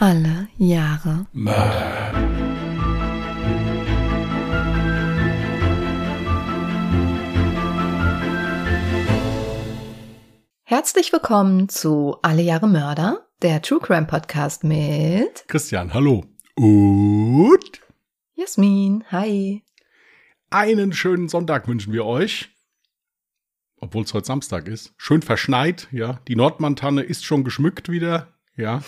Alle Jahre Mörder. Herzlich willkommen zu Alle Jahre Mörder, der True Crime Podcast mit Christian, hallo. Und Jasmin. Hi. einen schönen Sonntag wünschen wir euch. Obwohl es heute Samstag ist. Schön verschneit, ja. Die Nordmantanne ist schon geschmückt wieder, ja.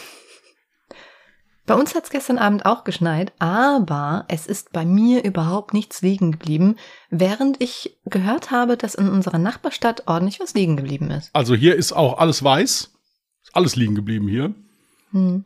Bei uns hat es gestern Abend auch geschneit, aber es ist bei mir überhaupt nichts liegen geblieben, während ich gehört habe, dass in unserer Nachbarstadt ordentlich was liegen geblieben ist. Also hier ist auch alles weiß. Ist alles liegen geblieben hier. Hm.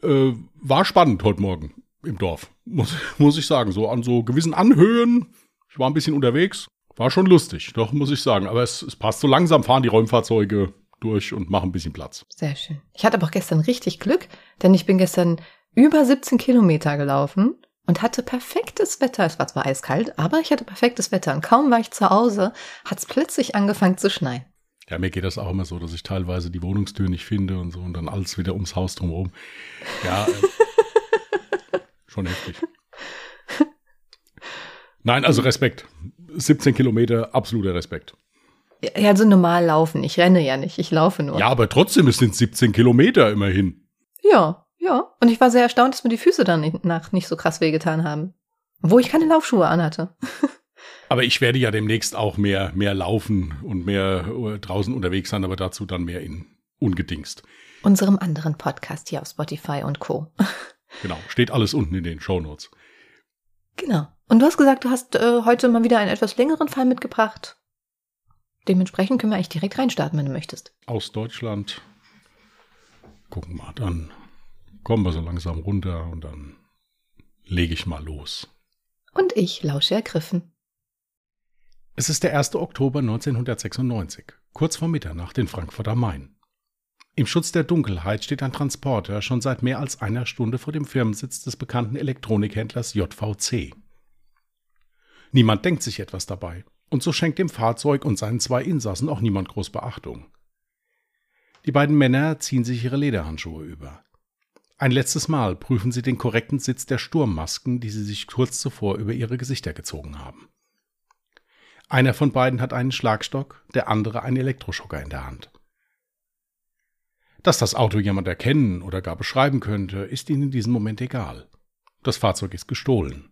Äh, war spannend heute Morgen im Dorf. Muss, muss ich sagen. So an so gewissen Anhöhen. Ich war ein bisschen unterwegs. War schon lustig, doch, muss ich sagen. Aber es, es passt so langsam, fahren die Räumfahrzeuge durch und machen ein bisschen Platz. Sehr schön. Ich hatte aber auch gestern richtig Glück, denn ich bin gestern über 17 Kilometer gelaufen und hatte perfektes Wetter. Es war zwar eiskalt, aber ich hatte perfektes Wetter. Und kaum war ich zu Hause, hat es plötzlich angefangen zu schneien. Ja, mir geht das auch immer so, dass ich teilweise die Wohnungstür nicht finde und so und dann alles wieder ums Haus drumherum. Ja, äh, schon heftig. Nein, also Respekt. 17 Kilometer, absoluter Respekt. Ja, also normal laufen. Ich renne ja nicht, ich laufe nur. Ja, aber trotzdem, es sind 17 Kilometer immerhin. Ja, ja. Und ich war sehr erstaunt, dass mir die Füße dann nicht, nach nicht so krass wehgetan haben. Wo ich keine Laufschuhe anhatte. Aber ich werde ja demnächst auch mehr, mehr laufen und mehr äh, draußen unterwegs sein, aber dazu dann mehr in ungedingst. Unserem anderen Podcast hier auf Spotify und Co. Genau, steht alles unten in den Shownotes. Genau. Und du hast gesagt, du hast äh, heute mal wieder einen etwas längeren Fall mitgebracht. Dementsprechend können wir eigentlich direkt reinstarten, wenn du möchtest. Aus Deutschland. Gucken mal, dann kommen wir so langsam runter und dann lege ich mal los. Und ich lausche ergriffen. Es ist der 1. Oktober 1996, kurz vor Mitternacht in Frankfurt am Main. Im Schutz der Dunkelheit steht ein Transporter schon seit mehr als einer Stunde vor dem Firmensitz des bekannten Elektronikhändlers JVC. Niemand denkt sich etwas dabei, und so schenkt dem Fahrzeug und seinen zwei Insassen auch niemand groß Beachtung. Die beiden Männer ziehen sich ihre Lederhandschuhe über. Ein letztes Mal prüfen sie den korrekten Sitz der Sturmmasken, die sie sich kurz zuvor über ihre Gesichter gezogen haben. Einer von beiden hat einen Schlagstock, der andere einen Elektroschocker in der Hand. Dass das Auto jemand erkennen oder gar beschreiben könnte, ist ihnen in diesem Moment egal. Das Fahrzeug ist gestohlen.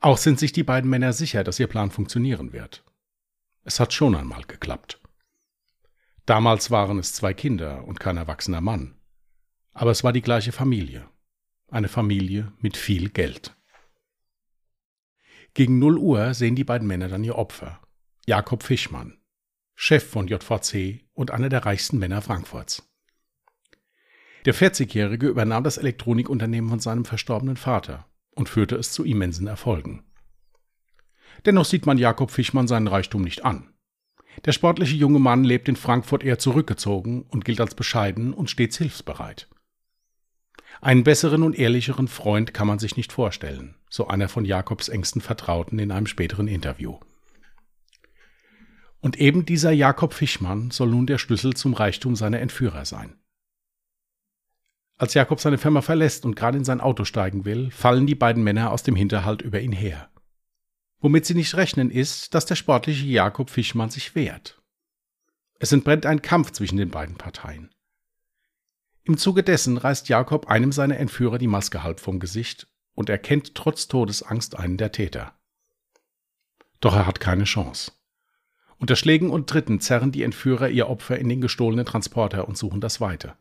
Auch sind sich die beiden Männer sicher, dass ihr Plan funktionieren wird. Es hat schon einmal geklappt. Damals waren es zwei Kinder und kein erwachsener Mann. Aber es war die gleiche Familie. Eine Familie mit viel Geld. Gegen 0 Uhr sehen die beiden Männer dann ihr Opfer. Jakob Fischmann, Chef von JVC und einer der reichsten Männer Frankfurts. Der 40-Jährige übernahm das Elektronikunternehmen von seinem verstorbenen Vater und führte es zu immensen Erfolgen. Dennoch sieht man Jakob Fischmann seinen Reichtum nicht an. Der sportliche junge Mann lebt in Frankfurt eher zurückgezogen und gilt als bescheiden und stets hilfsbereit. Einen besseren und ehrlicheren Freund kann man sich nicht vorstellen, so einer von Jakobs engsten Vertrauten in einem späteren Interview. Und eben dieser Jakob Fischmann soll nun der Schlüssel zum Reichtum seiner Entführer sein. Als Jakob seine Firma verlässt und gerade in sein Auto steigen will, fallen die beiden Männer aus dem Hinterhalt über ihn her. Womit sie nicht rechnen ist, dass der sportliche Jakob Fischmann sich wehrt. Es entbrennt ein Kampf zwischen den beiden Parteien. Im Zuge dessen reißt Jakob einem seiner Entführer die Maske halb vom Gesicht und erkennt trotz Todesangst einen der Täter. Doch er hat keine Chance. Unter Schlägen und Tritten zerren die Entführer ihr Opfer in den gestohlenen Transporter und suchen das Weite.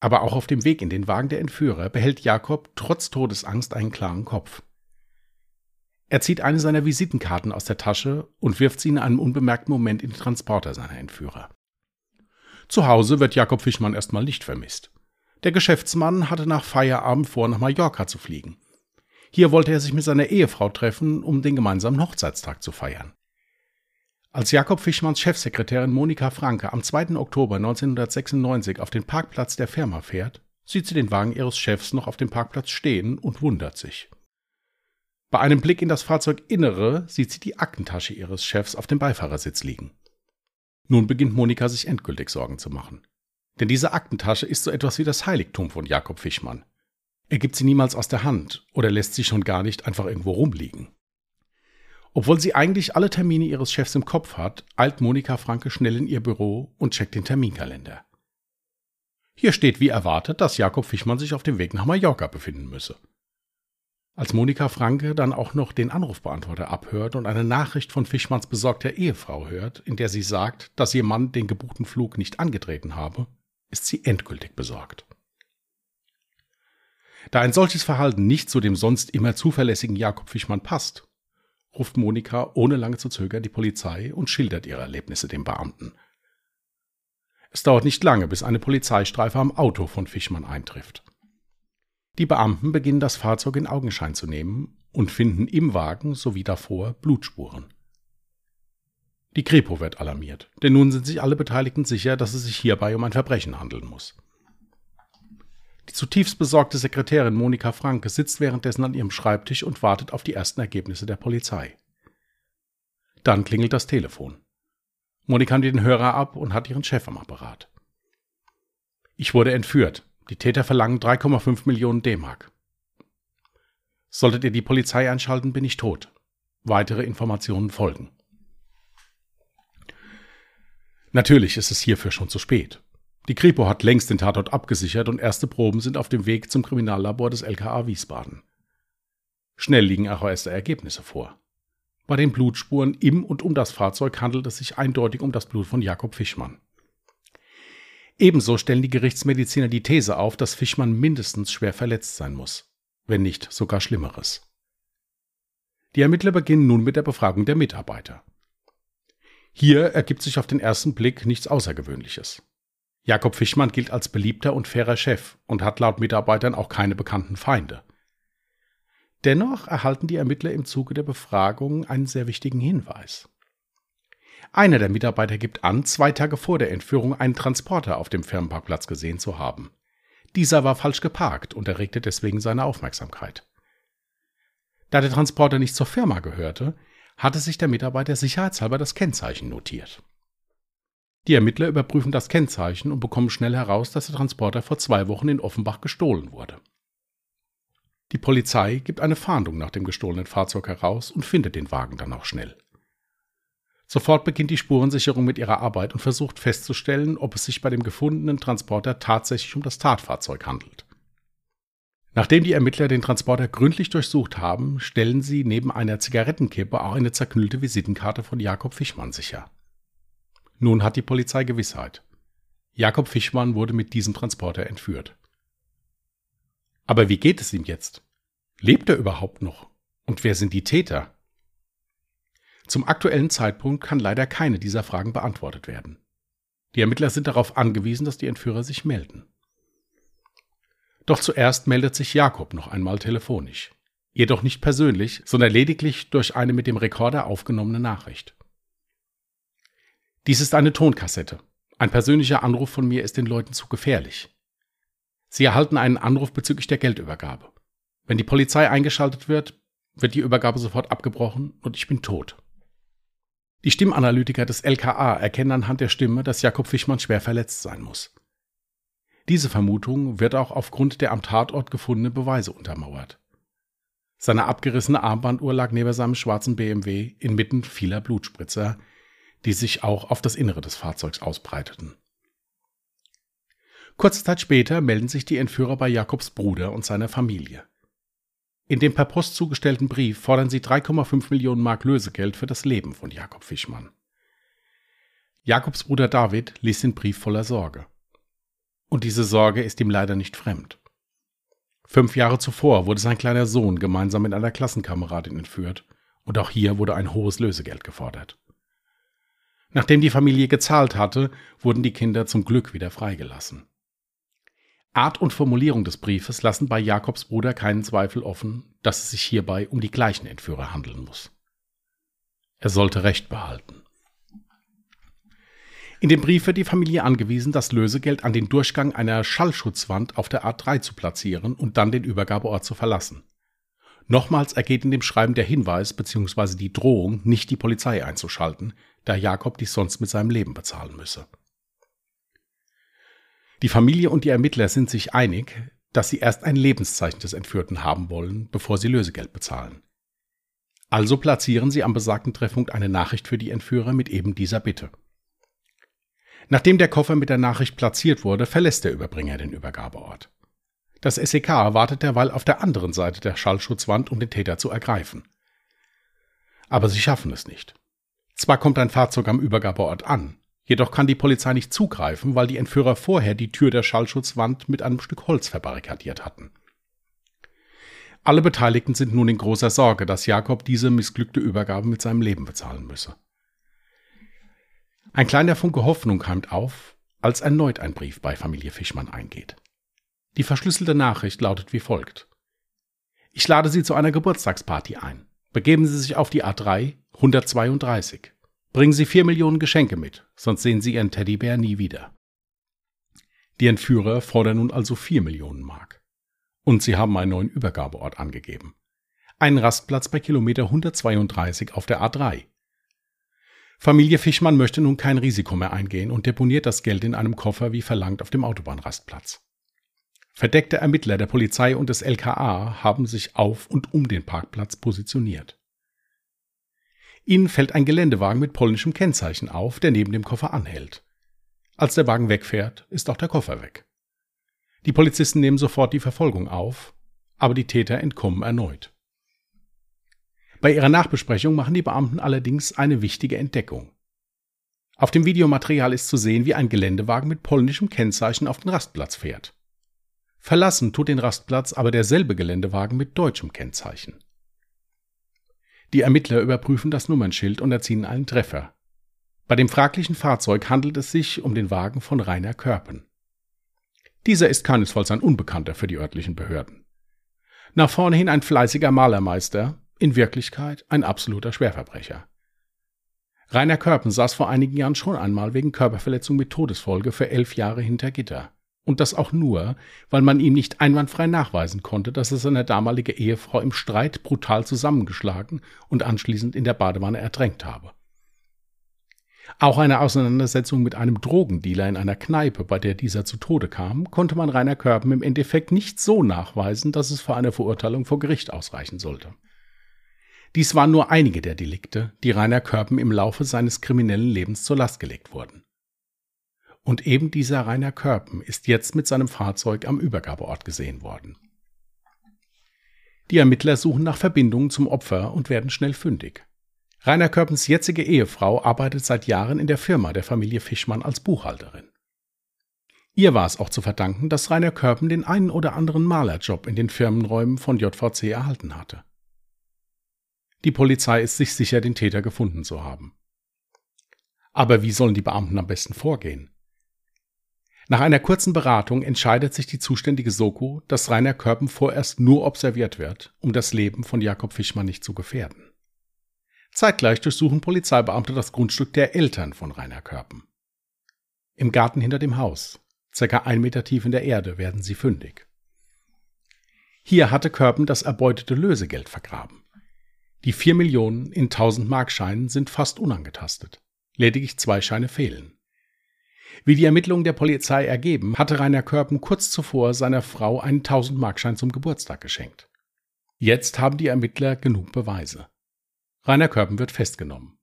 Aber auch auf dem Weg in den Wagen der Entführer behält Jakob trotz Todesangst einen klaren Kopf. Er zieht eine seiner Visitenkarten aus der Tasche und wirft sie in einem unbemerkten Moment in den Transporter seiner Entführer. Zu Hause wird Jakob Fischmann erstmal nicht vermisst. Der Geschäftsmann hatte nach Feierabend vor, nach Mallorca zu fliegen. Hier wollte er sich mit seiner Ehefrau treffen, um den gemeinsamen Hochzeitstag zu feiern. Als Jakob Fischmanns Chefsekretärin Monika Franke am 2. Oktober 1996 auf den Parkplatz der Firma fährt, sieht sie den Wagen ihres Chefs noch auf dem Parkplatz stehen und wundert sich. Bei einem Blick in das Fahrzeuginnere sieht sie die Aktentasche ihres Chefs auf dem Beifahrersitz liegen. Nun beginnt Monika sich endgültig Sorgen zu machen. Denn diese Aktentasche ist so etwas wie das Heiligtum von Jakob Fischmann. Er gibt sie niemals aus der Hand oder lässt sie schon gar nicht einfach irgendwo rumliegen. Obwohl sie eigentlich alle Termine ihres Chefs im Kopf hat, eilt Monika Franke schnell in ihr Büro und checkt den Terminkalender. Hier steht wie erwartet, dass Jakob Fischmann sich auf dem Weg nach Mallorca befinden müsse. Als Monika Franke dann auch noch den Anrufbeantworter abhört und eine Nachricht von Fischmanns besorgter Ehefrau hört, in der sie sagt, dass ihr Mann den gebuchten Flug nicht angetreten habe, ist sie endgültig besorgt. Da ein solches Verhalten nicht zu dem sonst immer zuverlässigen Jakob Fischmann passt, ruft Monika ohne lange zu zögern die Polizei und schildert ihre Erlebnisse dem Beamten. Es dauert nicht lange, bis eine Polizeistreife am Auto von Fischmann eintrifft. Die Beamten beginnen das Fahrzeug in Augenschein zu nehmen und finden im Wagen sowie davor Blutspuren. Die Kripo wird alarmiert, denn nun sind sich alle Beteiligten sicher, dass es sich hierbei um ein Verbrechen handeln muss. Die zutiefst besorgte Sekretärin Monika Franke sitzt währenddessen an ihrem Schreibtisch und wartet auf die ersten Ergebnisse der Polizei. Dann klingelt das Telefon. Monika nimmt den Hörer ab und hat ihren Chef am Apparat. Ich wurde entführt. Die Täter verlangen 3,5 Millionen D-Mark. Solltet ihr die Polizei einschalten, bin ich tot. Weitere Informationen folgen. Natürlich ist es hierfür schon zu spät. Die Kripo hat längst den Tatort abgesichert und erste Proben sind auf dem Weg zum Kriminallabor des LKA Wiesbaden. Schnell liegen auch erste Ergebnisse vor. Bei den Blutspuren im und um das Fahrzeug handelt es sich eindeutig um das Blut von Jakob Fischmann. Ebenso stellen die Gerichtsmediziner die These auf, dass Fischmann mindestens schwer verletzt sein muss, wenn nicht sogar Schlimmeres. Die Ermittler beginnen nun mit der Befragung der Mitarbeiter. Hier ergibt sich auf den ersten Blick nichts Außergewöhnliches. Jakob Fischmann gilt als beliebter und fairer Chef und hat laut Mitarbeitern auch keine bekannten Feinde. Dennoch erhalten die Ermittler im Zuge der Befragung einen sehr wichtigen Hinweis. Einer der Mitarbeiter gibt an, zwei Tage vor der Entführung einen Transporter auf dem Firmenparkplatz gesehen zu haben. Dieser war falsch geparkt und erregte deswegen seine Aufmerksamkeit. Da der Transporter nicht zur Firma gehörte, hatte sich der Mitarbeiter sicherheitshalber das Kennzeichen notiert. Die Ermittler überprüfen das Kennzeichen und bekommen schnell heraus, dass der Transporter vor zwei Wochen in Offenbach gestohlen wurde. Die Polizei gibt eine Fahndung nach dem gestohlenen Fahrzeug heraus und findet den Wagen dann auch schnell. Sofort beginnt die Spurensicherung mit ihrer Arbeit und versucht festzustellen, ob es sich bei dem gefundenen Transporter tatsächlich um das Tatfahrzeug handelt. Nachdem die Ermittler den Transporter gründlich durchsucht haben, stellen sie neben einer Zigarettenkippe auch eine zerknüllte Visitenkarte von Jakob Fischmann sicher. Nun hat die Polizei Gewissheit. Jakob Fischmann wurde mit diesem Transporter entführt. Aber wie geht es ihm jetzt? Lebt er überhaupt noch? Und wer sind die Täter? Zum aktuellen Zeitpunkt kann leider keine dieser Fragen beantwortet werden. Die Ermittler sind darauf angewiesen, dass die Entführer sich melden. Doch zuerst meldet sich Jakob noch einmal telefonisch. Jedoch nicht persönlich, sondern lediglich durch eine mit dem Rekorder aufgenommene Nachricht. Dies ist eine Tonkassette. Ein persönlicher Anruf von mir ist den Leuten zu gefährlich. Sie erhalten einen Anruf bezüglich der Geldübergabe. Wenn die Polizei eingeschaltet wird, wird die Übergabe sofort abgebrochen und ich bin tot. Die Stimmanalytiker des LKA erkennen anhand der Stimme, dass Jakob Fischmann schwer verletzt sein muss. Diese Vermutung wird auch aufgrund der am Tatort gefundenen Beweise untermauert. Seine abgerissene Armbanduhr lag neben seinem schwarzen BMW inmitten vieler Blutspritzer, die sich auch auf das Innere des Fahrzeugs ausbreiteten. Kurze Zeit später melden sich die Entführer bei Jakobs Bruder und seiner Familie. In dem per Post zugestellten Brief fordern sie 3,5 Millionen Mark Lösegeld für das Leben von Jakob Fischmann. Jakobs Bruder David liest den Brief voller Sorge. Und diese Sorge ist ihm leider nicht fremd. Fünf Jahre zuvor wurde sein kleiner Sohn gemeinsam mit einer Klassenkameradin entführt, und auch hier wurde ein hohes Lösegeld gefordert. Nachdem die Familie gezahlt hatte, wurden die Kinder zum Glück wieder freigelassen. Art und Formulierung des Briefes lassen bei Jakobs Bruder keinen Zweifel offen, dass es sich hierbei um die gleichen Entführer handeln muss. Er sollte Recht behalten. In dem Brief wird die Familie angewiesen, das Lösegeld an den Durchgang einer Schallschutzwand auf der A3 zu platzieren und dann den Übergabeort zu verlassen. Nochmals ergeht in dem Schreiben der Hinweis bzw. die Drohung, nicht die Polizei einzuschalten, da Jakob dies sonst mit seinem Leben bezahlen müsse. Die Familie und die Ermittler sind sich einig, dass sie erst ein Lebenszeichen des Entführten haben wollen, bevor sie Lösegeld bezahlen. Also platzieren sie am besagten Treffpunkt eine Nachricht für die Entführer mit eben dieser Bitte. Nachdem der Koffer mit der Nachricht platziert wurde, verlässt der Überbringer den Übergabeort. Das SEK wartet derweil auf der anderen Seite der Schallschutzwand, um den Täter zu ergreifen. Aber sie schaffen es nicht. Zwar kommt ein Fahrzeug am Übergabeort an, jedoch kann die Polizei nicht zugreifen, weil die Entführer vorher die Tür der Schallschutzwand mit einem Stück Holz verbarrikadiert hatten. Alle Beteiligten sind nun in großer Sorge, dass Jakob diese missglückte Übergabe mit seinem Leben bezahlen müsse. Ein kleiner Funke Hoffnung keimt auf, als erneut ein Brief bei Familie Fischmann eingeht. Die verschlüsselte Nachricht lautet wie folgt. Ich lade Sie zu einer Geburtstagsparty ein. Begeben Sie sich auf die A3 132. Bringen Sie vier Millionen Geschenke mit, sonst sehen Sie Ihren Teddybär nie wieder. Die Entführer fordern nun also vier Millionen Mark. Und sie haben einen neuen Übergabeort angegeben. Einen Rastplatz bei Kilometer 132 auf der A3. Familie Fischmann möchte nun kein Risiko mehr eingehen und deponiert das Geld in einem Koffer wie verlangt auf dem Autobahnrastplatz. Verdeckte Ermittler der Polizei und des LKA haben sich auf und um den Parkplatz positioniert. Ihnen fällt ein Geländewagen mit polnischem Kennzeichen auf, der neben dem Koffer anhält. Als der Wagen wegfährt, ist auch der Koffer weg. Die Polizisten nehmen sofort die Verfolgung auf, aber die Täter entkommen erneut. Bei ihrer Nachbesprechung machen die Beamten allerdings eine wichtige Entdeckung. Auf dem Videomaterial ist zu sehen, wie ein Geländewagen mit polnischem Kennzeichen auf den Rastplatz fährt. Verlassen tut den Rastplatz aber derselbe Geländewagen mit deutschem Kennzeichen. Die Ermittler überprüfen das Nummernschild und erzielen einen Treffer. Bei dem fraglichen Fahrzeug handelt es sich um den Wagen von Rainer Körpen. Dieser ist keinesfalls ein Unbekannter für die örtlichen Behörden. Nach vorne hin ein fleißiger Malermeister, in Wirklichkeit ein absoluter Schwerverbrecher. Rainer Körpen saß vor einigen Jahren schon einmal wegen Körperverletzung mit Todesfolge für elf Jahre hinter Gitter. Und das auch nur, weil man ihm nicht einwandfrei nachweisen konnte, dass er seine damalige Ehefrau im Streit brutal zusammengeschlagen und anschließend in der Badewanne ertränkt habe. Auch eine Auseinandersetzung mit einem Drogendealer in einer Kneipe, bei der dieser zu Tode kam, konnte man Rainer Körpen im Endeffekt nicht so nachweisen, dass es für eine Verurteilung vor Gericht ausreichen sollte. Dies waren nur einige der Delikte, die Rainer Körpen im Laufe seines kriminellen Lebens zur Last gelegt wurden. Und eben dieser Rainer Körpen ist jetzt mit seinem Fahrzeug am Übergabeort gesehen worden. Die Ermittler suchen nach Verbindungen zum Opfer und werden schnell fündig. Rainer Körpens jetzige Ehefrau arbeitet seit Jahren in der Firma der Familie Fischmann als Buchhalterin. Ihr war es auch zu verdanken, dass Rainer Körpen den einen oder anderen Malerjob in den Firmenräumen von JVC erhalten hatte. Die Polizei ist sich sicher, den Täter gefunden zu haben. Aber wie sollen die Beamten am besten vorgehen? Nach einer kurzen Beratung entscheidet sich die zuständige Soko, dass Rainer Körpen vorerst nur observiert wird, um das Leben von Jakob Fischmann nicht zu gefährden. Zeitgleich durchsuchen Polizeibeamte das Grundstück der Eltern von Rainer Körpen. Im Garten hinter dem Haus, circa ein Meter tief in der Erde, werden sie fündig. Hier hatte Körpen das erbeutete Lösegeld vergraben. Die vier Millionen in tausend Markscheinen sind fast unangetastet. Lediglich zwei Scheine fehlen. Wie die Ermittlungen der Polizei ergeben, hatte Rainer Körpen kurz zuvor seiner Frau einen 1000-Markschein zum Geburtstag geschenkt. Jetzt haben die Ermittler genug Beweise. Rainer Körpen wird festgenommen.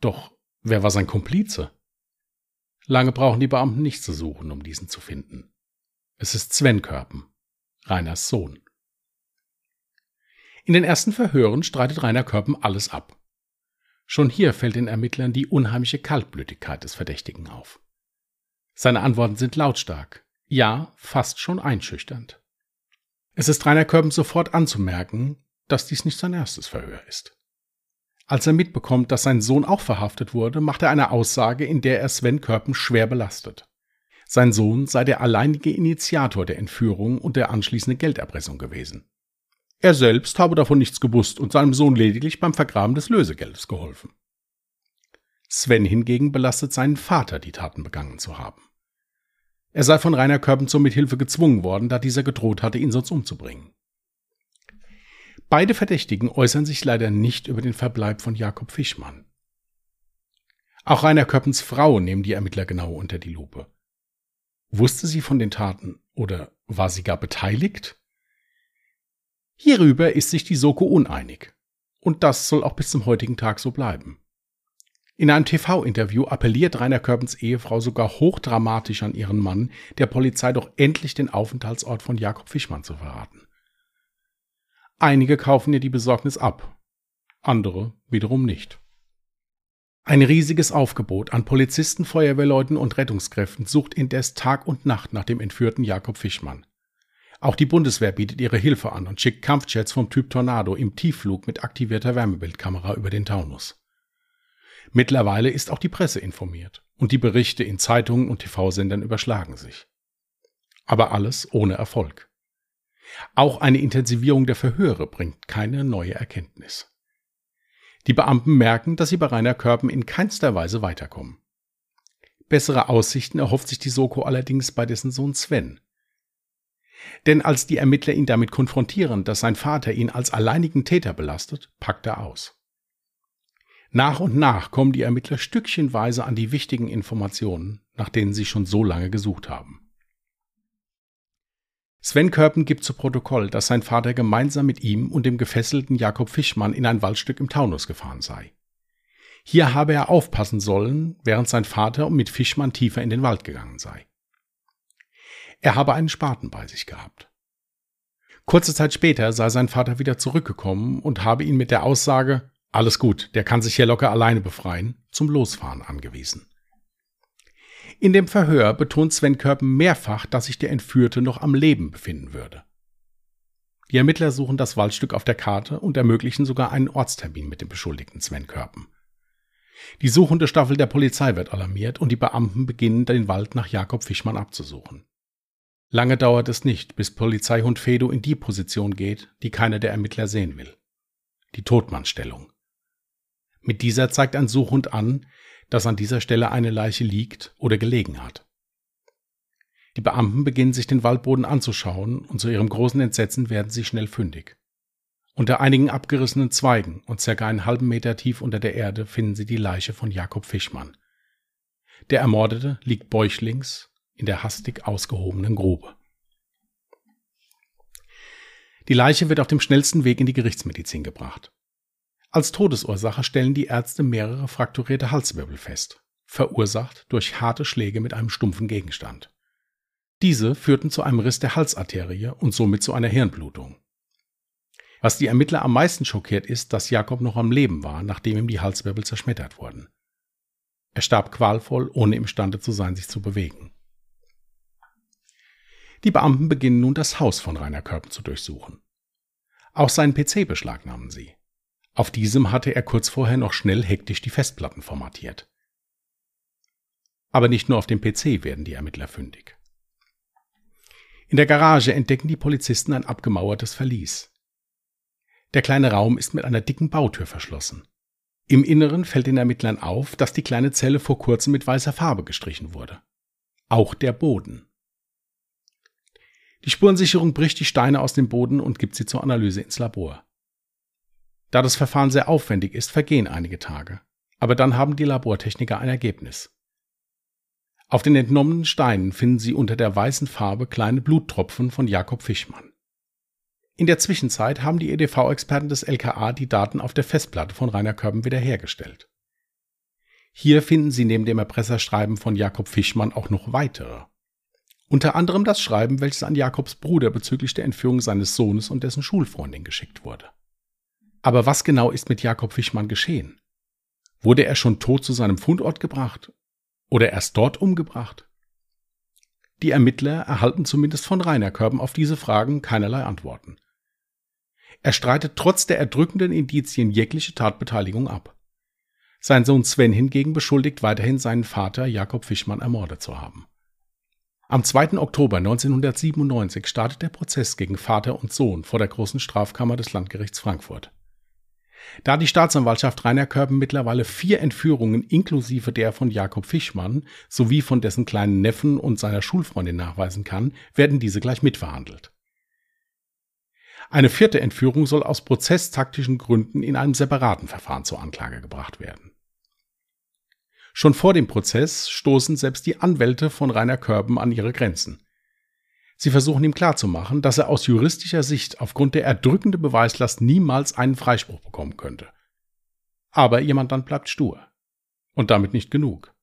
Doch wer war sein Komplize? Lange brauchen die Beamten nicht zu suchen, um diesen zu finden. Es ist Sven Körpen, Rainers Sohn. In den ersten Verhören streitet Rainer Körpen alles ab. Schon hier fällt den Ermittlern die unheimliche Kaltblütigkeit des Verdächtigen auf. Seine Antworten sind lautstark, ja, fast schon einschüchternd. Es ist Rainer Körben sofort anzumerken, dass dies nicht sein erstes Verhör ist. Als er mitbekommt, dass sein Sohn auch verhaftet wurde, macht er eine Aussage, in der er Sven Körpen schwer belastet. Sein Sohn sei der alleinige Initiator der Entführung und der anschließenden Gelderpressung gewesen. Er selbst habe davon nichts gewusst und seinem Sohn lediglich beim Vergraben des Lösegeldes geholfen. Sven hingegen belastet seinen Vater, die Taten begangen zu haben. Er sei von Rainer Körben zur Mithilfe gezwungen worden, da dieser gedroht hatte, ihn sonst umzubringen. Beide Verdächtigen äußern sich leider nicht über den Verbleib von Jakob Fischmann. Auch Rainer Köppens Frau nehmen die Ermittler genau unter die Lupe. Wusste sie von den Taten oder war sie gar beteiligt? Hierüber ist sich die Soko uneinig. Und das soll auch bis zum heutigen Tag so bleiben. In einem TV-Interview appelliert Rainer Körbens Ehefrau sogar hochdramatisch an ihren Mann, der Polizei doch endlich den Aufenthaltsort von Jakob Fischmann zu verraten. Einige kaufen ihr die Besorgnis ab, andere wiederum nicht. Ein riesiges Aufgebot an Polizisten, Feuerwehrleuten und Rettungskräften sucht indes Tag und Nacht nach dem entführten Jakob Fischmann. Auch die Bundeswehr bietet ihre Hilfe an und schickt Kampfjets vom Typ Tornado im Tiefflug mit aktivierter Wärmebildkamera über den Taunus. Mittlerweile ist auch die Presse informiert und die Berichte in Zeitungen und TV-Sendern überschlagen sich. Aber alles ohne Erfolg. Auch eine Intensivierung der Verhöre bringt keine neue Erkenntnis. Die Beamten merken, dass sie bei Rainer Körben in keinster Weise weiterkommen. Bessere Aussichten erhofft sich die Soko allerdings bei dessen Sohn Sven. Denn als die Ermittler ihn damit konfrontieren, dass sein Vater ihn als alleinigen Täter belastet, packt er aus. Nach und nach kommen die Ermittler stückchenweise an die wichtigen Informationen, nach denen sie schon so lange gesucht haben. Sven Körpen gibt zu Protokoll, dass sein Vater gemeinsam mit ihm und dem gefesselten Jakob Fischmann in ein Waldstück im Taunus gefahren sei. Hier habe er aufpassen sollen, während sein Vater mit Fischmann tiefer in den Wald gegangen sei. Er habe einen Spaten bei sich gehabt. Kurze Zeit später sei sein Vater wieder zurückgekommen und habe ihn mit der Aussage Alles gut, der kann sich hier locker alleine befreien, zum Losfahren angewiesen. In dem Verhör betont Sven Körpen mehrfach, dass sich der Entführte noch am Leben befinden würde. Die Ermittler suchen das Waldstück auf der Karte und ermöglichen sogar einen Ortstermin mit dem Beschuldigten Sven Körpen. Die suchende Staffel der Polizei wird alarmiert und die Beamten beginnen, den Wald nach Jakob Fischmann abzusuchen. Lange dauert es nicht, bis Polizeihund Fedo in die Position geht, die keiner der Ermittler sehen will. Die Todmannstellung. Mit dieser zeigt ein Suchhund an, dass an dieser Stelle eine Leiche liegt oder gelegen hat. Die Beamten beginnen sich den Waldboden anzuschauen und zu ihrem großen Entsetzen werden sie schnell fündig. Unter einigen abgerissenen Zweigen und circa einen halben Meter tief unter der Erde finden sie die Leiche von Jakob Fischmann. Der Ermordete liegt bäuchlings in der hastig ausgehobenen Grube. Die Leiche wird auf dem schnellsten Weg in die Gerichtsmedizin gebracht. Als Todesursache stellen die Ärzte mehrere frakturierte Halswirbel fest, verursacht durch harte Schläge mit einem stumpfen Gegenstand. Diese führten zu einem Riss der Halsarterie und somit zu einer Hirnblutung. Was die Ermittler am meisten schockiert ist, dass Jakob noch am Leben war, nachdem ihm die Halswirbel zerschmettert wurden. Er starb qualvoll, ohne imstande zu sein, sich zu bewegen. Die Beamten beginnen nun das Haus von Rainer Körpen zu durchsuchen. Auch seinen PC beschlagnahmen sie. Auf diesem hatte er kurz vorher noch schnell hektisch die Festplatten formatiert. Aber nicht nur auf dem PC werden die Ermittler fündig. In der Garage entdecken die Polizisten ein abgemauertes Verlies. Der kleine Raum ist mit einer dicken Bautür verschlossen. Im Inneren fällt den Ermittlern auf, dass die kleine Zelle vor kurzem mit weißer Farbe gestrichen wurde. Auch der Boden. Die Spurensicherung bricht die Steine aus dem Boden und gibt sie zur Analyse ins Labor. Da das Verfahren sehr aufwendig ist, vergehen einige Tage. Aber dann haben die Labortechniker ein Ergebnis. Auf den entnommenen Steinen finden sie unter der weißen Farbe kleine Bluttropfen von Jakob Fischmann. In der Zwischenzeit haben die EDV-Experten des LKA die Daten auf der Festplatte von Rainer Körben wiederhergestellt. Hier finden sie neben dem Erpresserschreiben von Jakob Fischmann auch noch weitere. Unter anderem das Schreiben, welches an Jakobs Bruder bezüglich der Entführung seines Sohnes und dessen Schulfreundin geschickt wurde. Aber was genau ist mit Jakob Fischmann geschehen? Wurde er schon tot zu seinem Fundort gebracht? Oder erst dort umgebracht? Die Ermittler erhalten zumindest von Rainer Körben auf diese Fragen keinerlei Antworten. Er streitet trotz der erdrückenden Indizien jegliche Tatbeteiligung ab. Sein Sohn Sven hingegen beschuldigt weiterhin seinen Vater Jakob Fischmann ermordet zu haben. Am 2. Oktober 1997 startet der Prozess gegen Vater und Sohn vor der Großen Strafkammer des Landgerichts Frankfurt. Da die Staatsanwaltschaft Rainer Körben mittlerweile vier Entführungen inklusive der von Jakob Fischmann sowie von dessen kleinen Neffen und seiner Schulfreundin nachweisen kann, werden diese gleich mitverhandelt. Eine vierte Entführung soll aus prozesstaktischen Gründen in einem separaten Verfahren zur Anklage gebracht werden. Schon vor dem Prozess stoßen selbst die Anwälte von Rainer Körben an ihre Grenzen. Sie versuchen ihm klarzumachen, dass er aus juristischer Sicht aufgrund der erdrückenden Beweislast niemals einen Freispruch bekommen könnte. Aber ihr Mandant bleibt stur. Und damit nicht genug.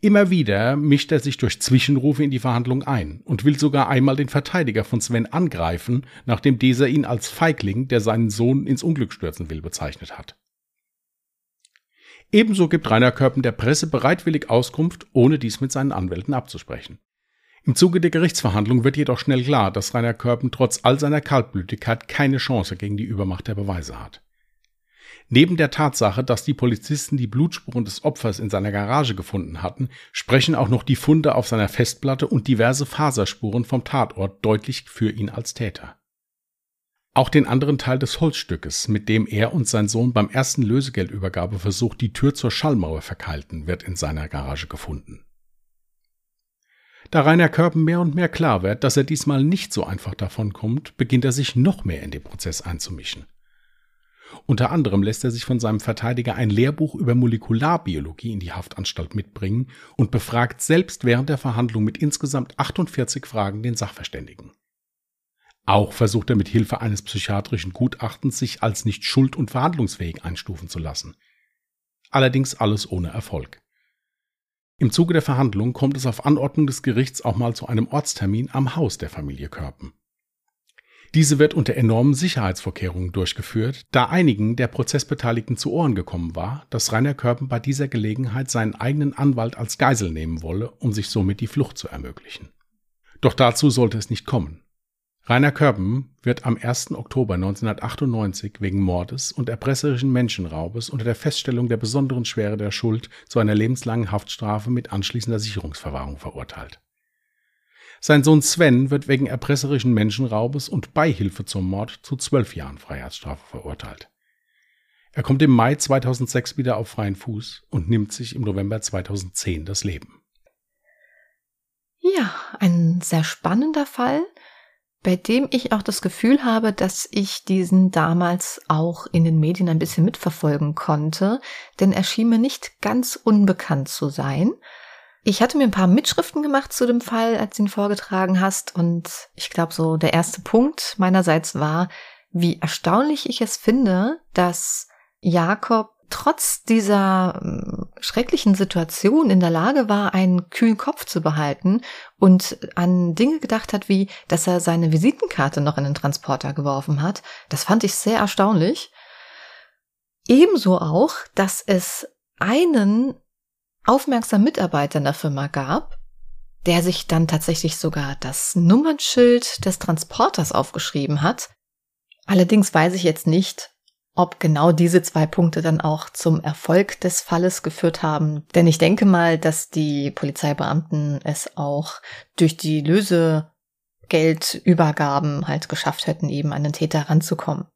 Immer wieder mischt er sich durch Zwischenrufe in die Verhandlung ein und will sogar einmal den Verteidiger von Sven angreifen, nachdem dieser ihn als Feigling, der seinen Sohn ins Unglück stürzen will, bezeichnet hat. Ebenso gibt Rainer Körpen der Presse bereitwillig Auskunft, ohne dies mit seinen Anwälten abzusprechen. Im Zuge der Gerichtsverhandlung wird jedoch schnell klar, dass Rainer Körpen trotz all seiner Kaltblütigkeit keine Chance gegen die Übermacht der Beweise hat. Neben der Tatsache, dass die Polizisten die Blutspuren des Opfers in seiner Garage gefunden hatten, sprechen auch noch die Funde auf seiner Festplatte und diverse Faserspuren vom Tatort deutlich für ihn als Täter. Auch den anderen Teil des Holzstückes, mit dem er und sein Sohn beim ersten Lösegeldübergabeversuch die Tür zur Schallmauer verkeilten, wird in seiner Garage gefunden. Da Rainer Körben mehr und mehr klar wird, dass er diesmal nicht so einfach davonkommt, beginnt er sich noch mehr in den Prozess einzumischen. Unter anderem lässt er sich von seinem Verteidiger ein Lehrbuch über Molekularbiologie in die Haftanstalt mitbringen und befragt selbst während der Verhandlung mit insgesamt 48 Fragen den Sachverständigen. Auch versucht er mit Hilfe eines psychiatrischen Gutachtens sich als nicht schuld- und verhandlungsfähig einstufen zu lassen. Allerdings alles ohne Erfolg. Im Zuge der Verhandlung kommt es auf Anordnung des Gerichts auch mal zu einem Ortstermin am Haus der Familie Körpen. Diese wird unter enormen Sicherheitsvorkehrungen durchgeführt, da einigen der Prozessbeteiligten zu Ohren gekommen war, dass Rainer Körpen bei dieser Gelegenheit seinen eigenen Anwalt als Geisel nehmen wolle, um sich somit die Flucht zu ermöglichen. Doch dazu sollte es nicht kommen. Rainer Körben wird am 1. Oktober 1998 wegen Mordes und erpresserischen Menschenraubes unter der Feststellung der besonderen Schwere der Schuld zu einer lebenslangen Haftstrafe mit anschließender Sicherungsverwahrung verurteilt. Sein Sohn Sven wird wegen erpresserischen Menschenraubes und Beihilfe zum Mord zu zwölf Jahren Freiheitsstrafe verurteilt. Er kommt im Mai 2006 wieder auf freien Fuß und nimmt sich im November 2010 das Leben. Ja, ein sehr spannender Fall, bei dem ich auch das Gefühl habe, dass ich diesen damals auch in den Medien ein bisschen mitverfolgen konnte, denn er schien mir nicht ganz unbekannt zu sein. Ich hatte mir ein paar Mitschriften gemacht zu dem Fall, als du ihn vorgetragen hast. Und ich glaube, so der erste Punkt meinerseits war, wie erstaunlich ich es finde, dass Jakob trotz dieser ähm, schrecklichen Situation in der Lage war, einen kühlen Kopf zu behalten und an Dinge gedacht hat, wie, dass er seine Visitenkarte noch in den Transporter geworfen hat. Das fand ich sehr erstaunlich. Ebenso auch, dass es einen aufmerksamen Mitarbeiter in der Firma gab, der sich dann tatsächlich sogar das Nummernschild des Transporters aufgeschrieben hat. Allerdings weiß ich jetzt nicht, ob genau diese zwei Punkte dann auch zum Erfolg des Falles geführt haben. Denn ich denke mal, dass die Polizeibeamten es auch durch die Lösegeldübergaben halt geschafft hätten, eben an den Täter ranzukommen.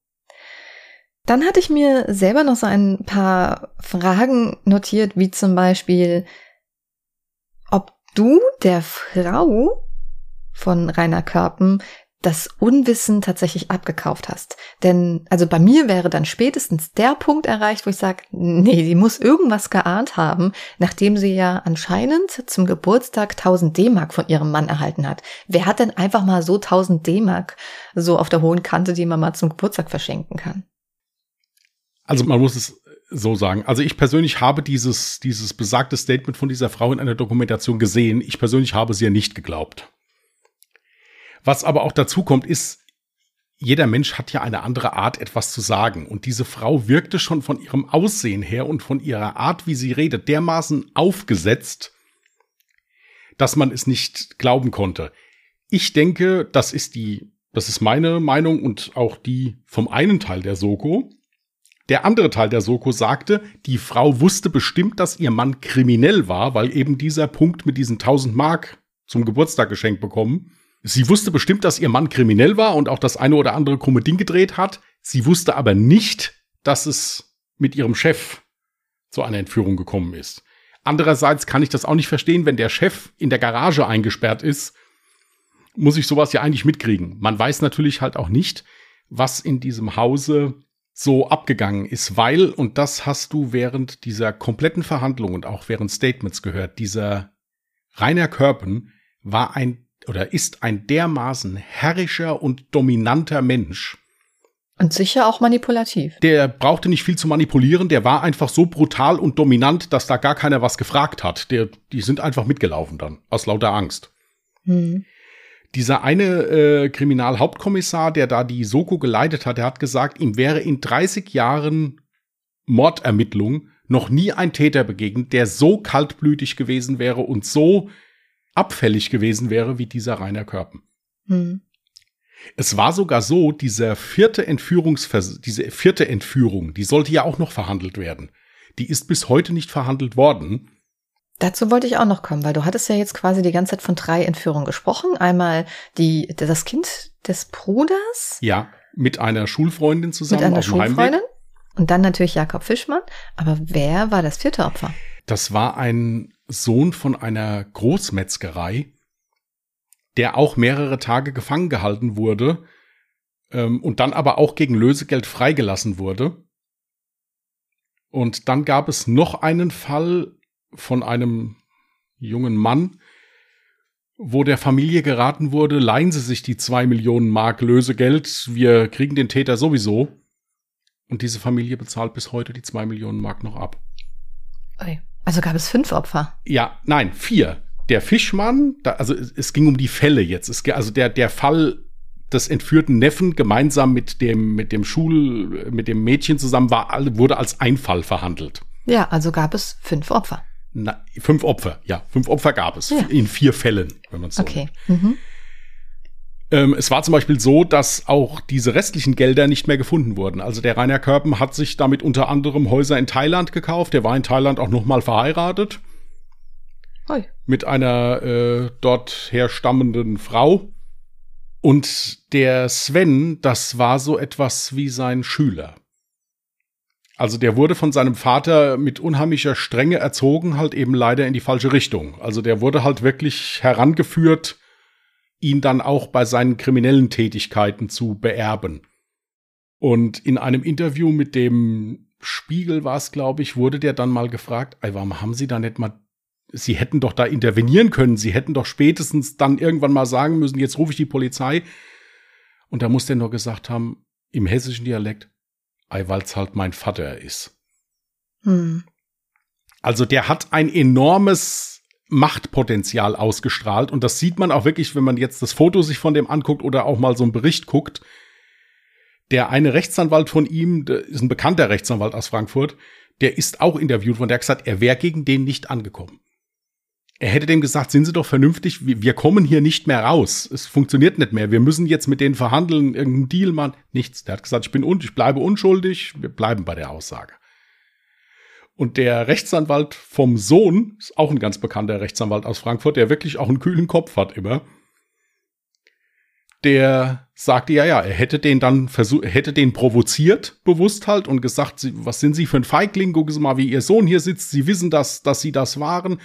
Dann hatte ich mir selber noch so ein paar Fragen notiert, wie zum Beispiel, ob du der Frau von Rainer Körpen das Unwissen tatsächlich abgekauft hast. Denn, also bei mir wäre dann spätestens der Punkt erreicht, wo ich sage, nee, sie muss irgendwas geahnt haben, nachdem sie ja anscheinend zum Geburtstag 1000 D-Mark von ihrem Mann erhalten hat. Wer hat denn einfach mal so 1000 D-Mark so auf der hohen Kante, die man mal zum Geburtstag verschenken kann? Also man muss es so sagen. Also ich persönlich habe dieses, dieses besagte Statement von dieser Frau in einer Dokumentation gesehen. Ich persönlich habe sie ja nicht geglaubt. Was aber auch dazu kommt, ist, jeder Mensch hat ja eine andere Art, etwas zu sagen. Und diese Frau wirkte schon von ihrem Aussehen her und von ihrer Art, wie sie redet, dermaßen aufgesetzt, dass man es nicht glauben konnte. Ich denke, das ist die, das ist meine Meinung und auch die vom einen Teil der Soko. Der andere Teil der Soko sagte, die Frau wusste bestimmt, dass ihr Mann kriminell war, weil eben dieser Punkt mit diesen 1000 Mark zum Geburtstag geschenkt bekommen. Sie wusste bestimmt, dass ihr Mann kriminell war und auch das eine oder andere krumme Ding gedreht hat. Sie wusste aber nicht, dass es mit ihrem Chef zu einer Entführung gekommen ist. Andererseits kann ich das auch nicht verstehen, wenn der Chef in der Garage eingesperrt ist, muss ich sowas ja eigentlich mitkriegen. Man weiß natürlich halt auch nicht, was in diesem Hause so abgegangen ist, weil, und das hast du während dieser kompletten Verhandlung und auch während Statements gehört, dieser Rainer Körpen war ein oder ist ein dermaßen herrischer und dominanter Mensch. Und sicher auch manipulativ. Der brauchte nicht viel zu manipulieren, der war einfach so brutal und dominant, dass da gar keiner was gefragt hat. Der, die sind einfach mitgelaufen dann, aus lauter Angst. Hm. Dieser eine äh, Kriminalhauptkommissar, der da die Soko geleitet hat, der hat gesagt, ihm wäre in 30 Jahren Mordermittlung noch nie ein Täter begegnet, der so kaltblütig gewesen wäre und so abfällig gewesen wäre wie dieser Rainer Körpen. Hm. Es war sogar so, dieser vierte Entführungsvers diese vierte Entführung, die sollte ja auch noch verhandelt werden. Die ist bis heute nicht verhandelt worden. Dazu wollte ich auch noch kommen, weil du hattest ja jetzt quasi die ganze Zeit von drei Entführungen gesprochen. Einmal die, das Kind des Bruders. Ja, mit einer Schulfreundin zusammen. Mit einer Schulfreundin. Und dann natürlich Jakob Fischmann. Aber wer war das vierte Opfer? Das war ein Sohn von einer Großmetzgerei, der auch mehrere Tage gefangen gehalten wurde ähm, und dann aber auch gegen Lösegeld freigelassen wurde. Und dann gab es noch einen Fall, von einem jungen Mann, wo der Familie geraten wurde, leihen Sie sich die zwei Millionen Mark Lösegeld, wir kriegen den Täter sowieso. Und diese Familie bezahlt bis heute die zwei Millionen Mark noch ab. Also gab es fünf Opfer? Ja, nein, vier. Der Fischmann, da, also es, es, ging um die Fälle jetzt. Es, also der, der Fall des entführten Neffen gemeinsam mit dem, mit dem Schul, mit dem Mädchen zusammen war, wurde als ein Fall verhandelt. Ja, also gab es fünf Opfer. Na, fünf Opfer, ja, fünf Opfer gab es ja. in vier Fällen, wenn man so. Okay. Mhm. Ähm, es war zum Beispiel so, dass auch diese restlichen Gelder nicht mehr gefunden wurden. Also der Rainer Körpen hat sich damit unter anderem Häuser in Thailand gekauft. Der war in Thailand auch noch mal verheiratet Hi. mit einer äh, dort herstammenden Frau. Und der Sven, das war so etwas wie sein Schüler. Also der wurde von seinem Vater mit unheimlicher Strenge erzogen, halt eben leider in die falsche Richtung. Also der wurde halt wirklich herangeführt, ihn dann auch bei seinen kriminellen Tätigkeiten zu beerben. Und in einem Interview mit dem Spiegel war es, glaube ich, wurde der dann mal gefragt, ey, warum haben Sie da nicht mal, Sie hätten doch da intervenieren können, Sie hätten doch spätestens dann irgendwann mal sagen müssen, jetzt rufe ich die Polizei. Und da muss der nur gesagt haben, im hessischen Dialekt, weil es halt mein Vater ist. Hm. Also der hat ein enormes Machtpotenzial ausgestrahlt und das sieht man auch wirklich, wenn man jetzt das Foto sich von dem anguckt oder auch mal so einen Bericht guckt. Der eine Rechtsanwalt von ihm, der ist ein bekannter Rechtsanwalt aus Frankfurt, der ist auch interviewt worden, der hat gesagt, er wäre gegen den nicht angekommen. Er hätte dem gesagt, sind Sie doch vernünftig, wir kommen hier nicht mehr raus. Es funktioniert nicht mehr. Wir müssen jetzt mit denen verhandeln, irgendeinen Deal machen. Nichts. Der hat gesagt, ich bin un ich bleibe unschuldig, wir bleiben bei der Aussage. Und der Rechtsanwalt vom Sohn, ist auch ein ganz bekannter Rechtsanwalt aus Frankfurt, der wirklich auch einen kühlen Kopf hat immer. Der sagte, ja, ja, er hätte den dann versucht, hätte den provoziert, bewusst halt, und gesagt, was sind Sie für ein Feigling? Gucken Sie mal, wie Ihr Sohn hier sitzt. Sie wissen, dass, dass Sie das waren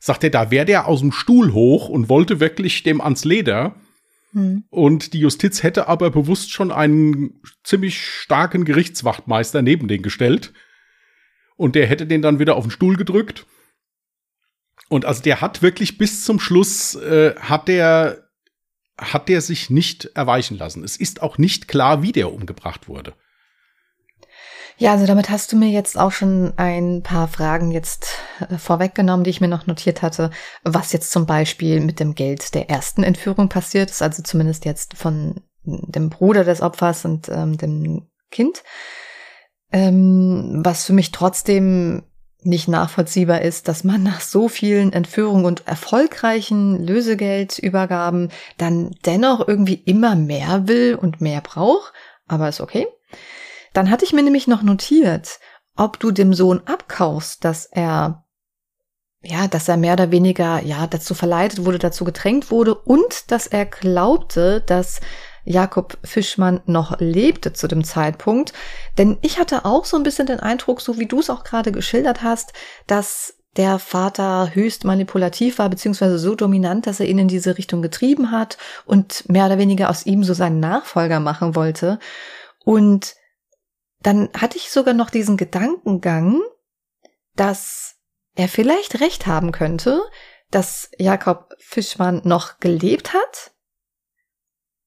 sagt er, da wäre der aus dem Stuhl hoch und wollte wirklich dem ans Leder. Hm. Und die Justiz hätte aber bewusst schon einen ziemlich starken Gerichtswachtmeister neben den gestellt. Und der hätte den dann wieder auf den Stuhl gedrückt. Und also der hat wirklich bis zum Schluss, äh, hat der, hat der sich nicht erweichen lassen. Es ist auch nicht klar, wie der umgebracht wurde. Ja, also damit hast du mir jetzt auch schon ein paar Fragen jetzt äh, vorweggenommen, die ich mir noch notiert hatte, was jetzt zum Beispiel mit dem Geld der ersten Entführung passiert ist, also zumindest jetzt von dem Bruder des Opfers und ähm, dem Kind. Ähm, was für mich trotzdem nicht nachvollziehbar ist, dass man nach so vielen Entführungen und erfolgreichen Lösegeldübergaben dann dennoch irgendwie immer mehr will und mehr braucht, aber ist okay. Dann hatte ich mir nämlich noch notiert, ob du dem Sohn abkaufst, dass er ja, dass er mehr oder weniger ja dazu verleitet wurde, dazu gedrängt wurde und dass er glaubte, dass Jakob Fischmann noch lebte zu dem Zeitpunkt. Denn ich hatte auch so ein bisschen den Eindruck, so wie du es auch gerade geschildert hast, dass der Vater höchst manipulativ war, beziehungsweise so dominant, dass er ihn in diese Richtung getrieben hat und mehr oder weniger aus ihm so seinen Nachfolger machen wollte. Und dann hatte ich sogar noch diesen Gedankengang, dass er vielleicht recht haben könnte, dass Jakob Fischmann noch gelebt hat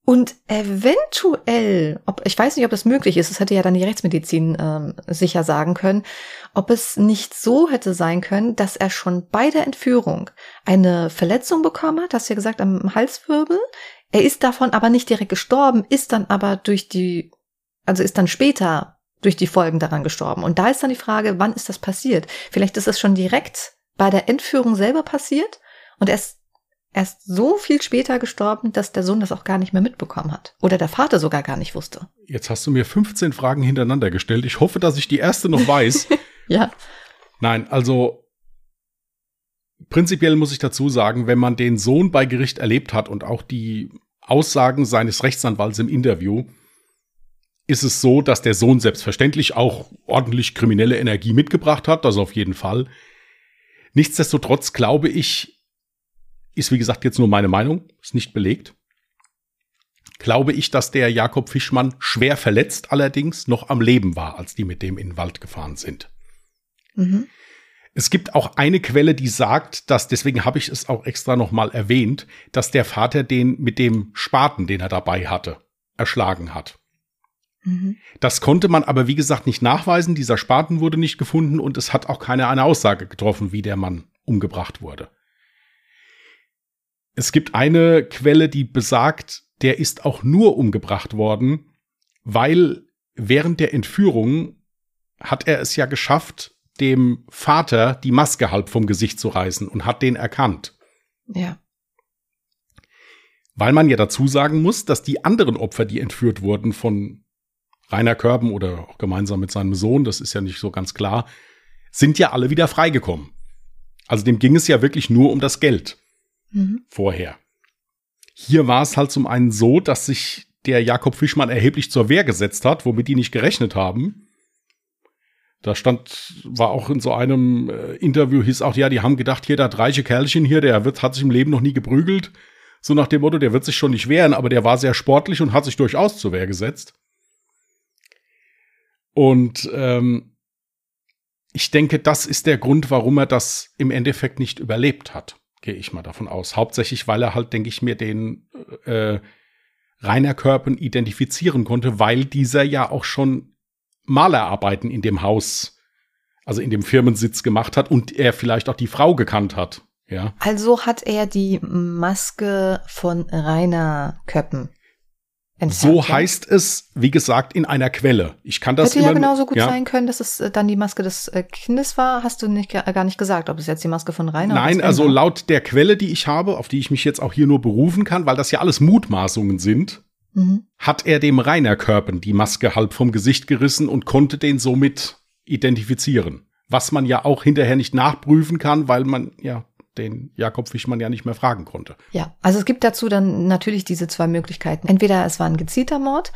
und eventuell, ob ich weiß nicht, ob das möglich ist, das hätte ja dann die Rechtsmedizin ähm, sicher sagen können, ob es nicht so hätte sein können, dass er schon bei der Entführung eine Verletzung bekommen hat, hast du ja gesagt, am Halswirbel. Er ist davon aber nicht direkt gestorben, ist dann aber durch die, also ist dann später durch die Folgen daran gestorben. Und da ist dann die Frage, wann ist das passiert? Vielleicht ist es schon direkt bei der Entführung selber passiert und er ist erst so viel später gestorben, dass der Sohn das auch gar nicht mehr mitbekommen hat. Oder der Vater sogar gar nicht wusste. Jetzt hast du mir 15 Fragen hintereinander gestellt. Ich hoffe, dass ich die erste noch weiß. ja. Nein, also prinzipiell muss ich dazu sagen, wenn man den Sohn bei Gericht erlebt hat und auch die Aussagen seines Rechtsanwalts im Interview, ist es so, dass der Sohn selbstverständlich auch ordentlich kriminelle Energie mitgebracht hat, das auf jeden Fall. Nichtsdestotrotz glaube ich, ist wie gesagt jetzt nur meine Meinung, ist nicht belegt. Glaube ich, dass der Jakob Fischmann schwer verletzt allerdings noch am Leben war, als die mit dem in den Wald gefahren sind. Mhm. Es gibt auch eine Quelle, die sagt, dass, deswegen habe ich es auch extra nochmal erwähnt, dass der Vater den mit dem Spaten, den er dabei hatte, erschlagen hat. Mhm. Das konnte man aber, wie gesagt, nicht nachweisen. Dieser Spaten wurde nicht gefunden und es hat auch keine eine Aussage getroffen, wie der Mann umgebracht wurde. Es gibt eine Quelle, die besagt, der ist auch nur umgebracht worden, weil während der Entführung hat er es ja geschafft, dem Vater die Maske halb vom Gesicht zu reißen und hat den erkannt. Ja. Weil man ja dazu sagen muss, dass die anderen Opfer, die entführt wurden von Rainer Körben oder auch gemeinsam mit seinem Sohn, das ist ja nicht so ganz klar, sind ja alle wieder freigekommen. Also dem ging es ja wirklich nur um das Geld mhm. vorher. Hier war es halt zum einen so, dass sich der Jakob Fischmann erheblich zur Wehr gesetzt hat, womit die nicht gerechnet haben. Da stand, war auch in so einem äh, Interview, hieß auch, ja, die haben gedacht, hier, das reiche Kerlchen hier, der wird, hat sich im Leben noch nie geprügelt. So nach dem Motto, der wird sich schon nicht wehren, aber der war sehr sportlich und hat sich durchaus zur Wehr gesetzt. Und ähm, ich denke, das ist der Grund, warum er das im Endeffekt nicht überlebt hat gehe ich mal davon aus. Hauptsächlich, weil er halt, denke ich mir, den äh, Rainer Körpen identifizieren konnte, weil dieser ja auch schon Malerarbeiten in dem Haus, also in dem Firmensitz gemacht hat und er vielleicht auch die Frau gekannt hat. Ja. Also hat er die Maske von Rainer Köppen so ja. heißt es, wie gesagt, in einer Quelle. Ich kann das Hätte ja genauso gut ja. sein können, dass es äh, dann die Maske des äh, Kindes war. Hast du nicht, gar nicht gesagt, ob es jetzt die Maske von Rainer Nein, also laut der Quelle, die ich habe, auf die ich mich jetzt auch hier nur berufen kann, weil das ja alles Mutmaßungen sind, mhm. hat er dem Rainer Körpen die Maske halb vom Gesicht gerissen und konnte den somit identifizieren. Was man ja auch hinterher nicht nachprüfen kann, weil man ja den Jakob Fischmann ja nicht mehr fragen konnte. Ja, also es gibt dazu dann natürlich diese zwei Möglichkeiten. Entweder es war ein gezielter Mord,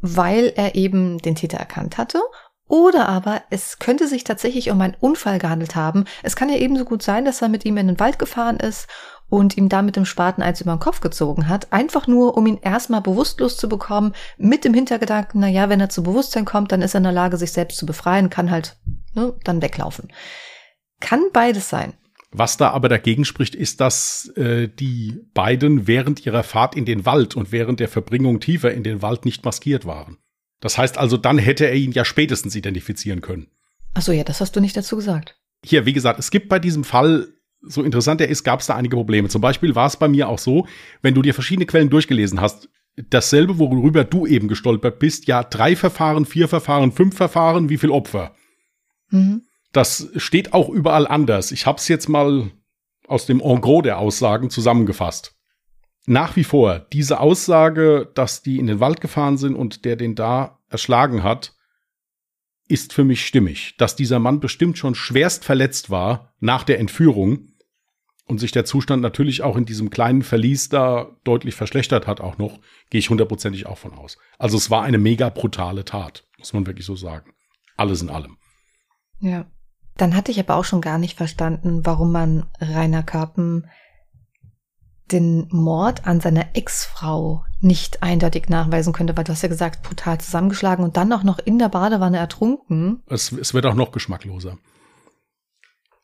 weil er eben den Täter erkannt hatte, oder aber es könnte sich tatsächlich um einen Unfall gehandelt haben. Es kann ja ebenso gut sein, dass er mit ihm in den Wald gefahren ist und ihm da mit dem Spaten eins über den Kopf gezogen hat, einfach nur, um ihn erstmal bewusstlos zu bekommen, mit dem Hintergedanken, na ja, wenn er zu Bewusstsein kommt, dann ist er in der Lage, sich selbst zu befreien, kann halt ne, dann weglaufen. Kann beides sein. Was da aber dagegen spricht, ist, dass äh, die beiden während ihrer Fahrt in den Wald und während der Verbringung tiefer in den Wald nicht maskiert waren. Das heißt also, dann hätte er ihn ja spätestens identifizieren können. Ach so, ja, das hast du nicht dazu gesagt. Hier, wie gesagt, es gibt bei diesem Fall, so interessant er ist, gab es da einige Probleme. Zum Beispiel war es bei mir auch so, wenn du dir verschiedene Quellen durchgelesen hast, dasselbe, worüber du eben gestolpert bist, ja, drei Verfahren, vier Verfahren, fünf Verfahren, wie viel Opfer? Mhm. Das steht auch überall anders. Ich habe es jetzt mal aus dem En gros der Aussagen zusammengefasst. Nach wie vor, diese Aussage, dass die in den Wald gefahren sind und der den da erschlagen hat, ist für mich stimmig. Dass dieser Mann bestimmt schon schwerst verletzt war nach der Entführung und sich der Zustand natürlich auch in diesem kleinen Verlies da deutlich verschlechtert hat auch noch, gehe ich hundertprozentig auch von aus. Also es war eine mega brutale Tat, muss man wirklich so sagen. Alles in allem. Ja. Dann hatte ich aber auch schon gar nicht verstanden, warum man Rainer Karpen den Mord an seiner Ex-Frau nicht eindeutig nachweisen könnte, weil du hast ja gesagt, brutal zusammengeschlagen und dann auch noch in der Badewanne ertrunken. Es, es wird auch noch geschmackloser.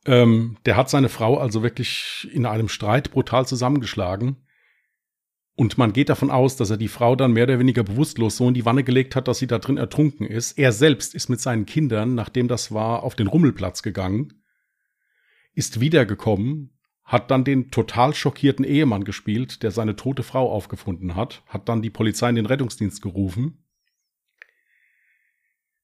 Ähm, der hat seine Frau also wirklich in einem Streit brutal zusammengeschlagen. Und man geht davon aus, dass er die Frau dann mehr oder weniger bewusstlos so in die Wanne gelegt hat, dass sie da drin ertrunken ist. Er selbst ist mit seinen Kindern, nachdem das war, auf den Rummelplatz gegangen, ist wiedergekommen, hat dann den total schockierten Ehemann gespielt, der seine tote Frau aufgefunden hat, hat dann die Polizei in den Rettungsdienst gerufen.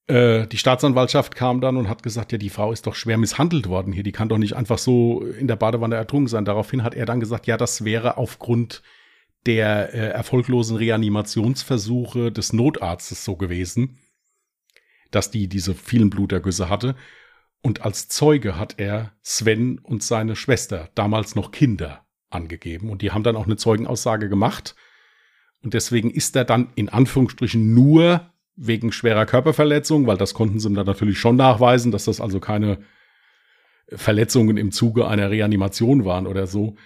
Äh, die Staatsanwaltschaft kam dann und hat gesagt, ja, die Frau ist doch schwer misshandelt worden hier, die kann doch nicht einfach so in der Badewanne ertrunken sein. Daraufhin hat er dann gesagt, ja, das wäre aufgrund der äh, erfolglosen Reanimationsversuche des Notarztes so gewesen, dass die diese vielen Blutergüsse hatte. Und als Zeuge hat er Sven und seine Schwester, damals noch Kinder, angegeben. Und die haben dann auch eine Zeugenaussage gemacht. Und deswegen ist er dann in Anführungsstrichen nur wegen schwerer Körperverletzung, weil das konnten sie dann natürlich schon nachweisen, dass das also keine Verletzungen im Zuge einer Reanimation waren oder so,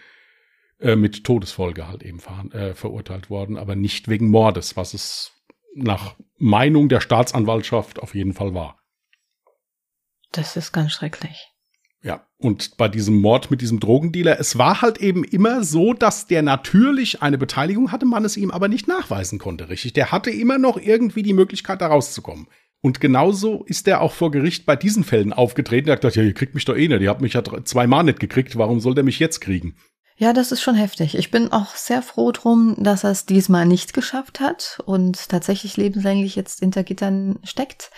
äh, mit Todesfolge halt eben ver äh, verurteilt worden, aber nicht wegen Mordes, was es nach Meinung der Staatsanwaltschaft auf jeden Fall war. Das ist ganz schrecklich. Ja, und bei diesem Mord mit diesem Drogendealer, es war halt eben immer so, dass der natürlich eine Beteiligung hatte, man es ihm aber nicht nachweisen konnte, richtig. Der hatte immer noch irgendwie die Möglichkeit, da rauszukommen. Und genauso ist er auch vor Gericht bei diesen Fällen aufgetreten. Er hat gesagt, ja, ihr kriegt mich doch eh nicht. Ihr habt mich ja zweimal nicht gekriegt. Warum soll der mich jetzt kriegen? Ja, das ist schon heftig. Ich bin auch sehr froh drum, dass er es diesmal nicht geschafft hat und tatsächlich lebenslänglich jetzt hinter Gittern steckt.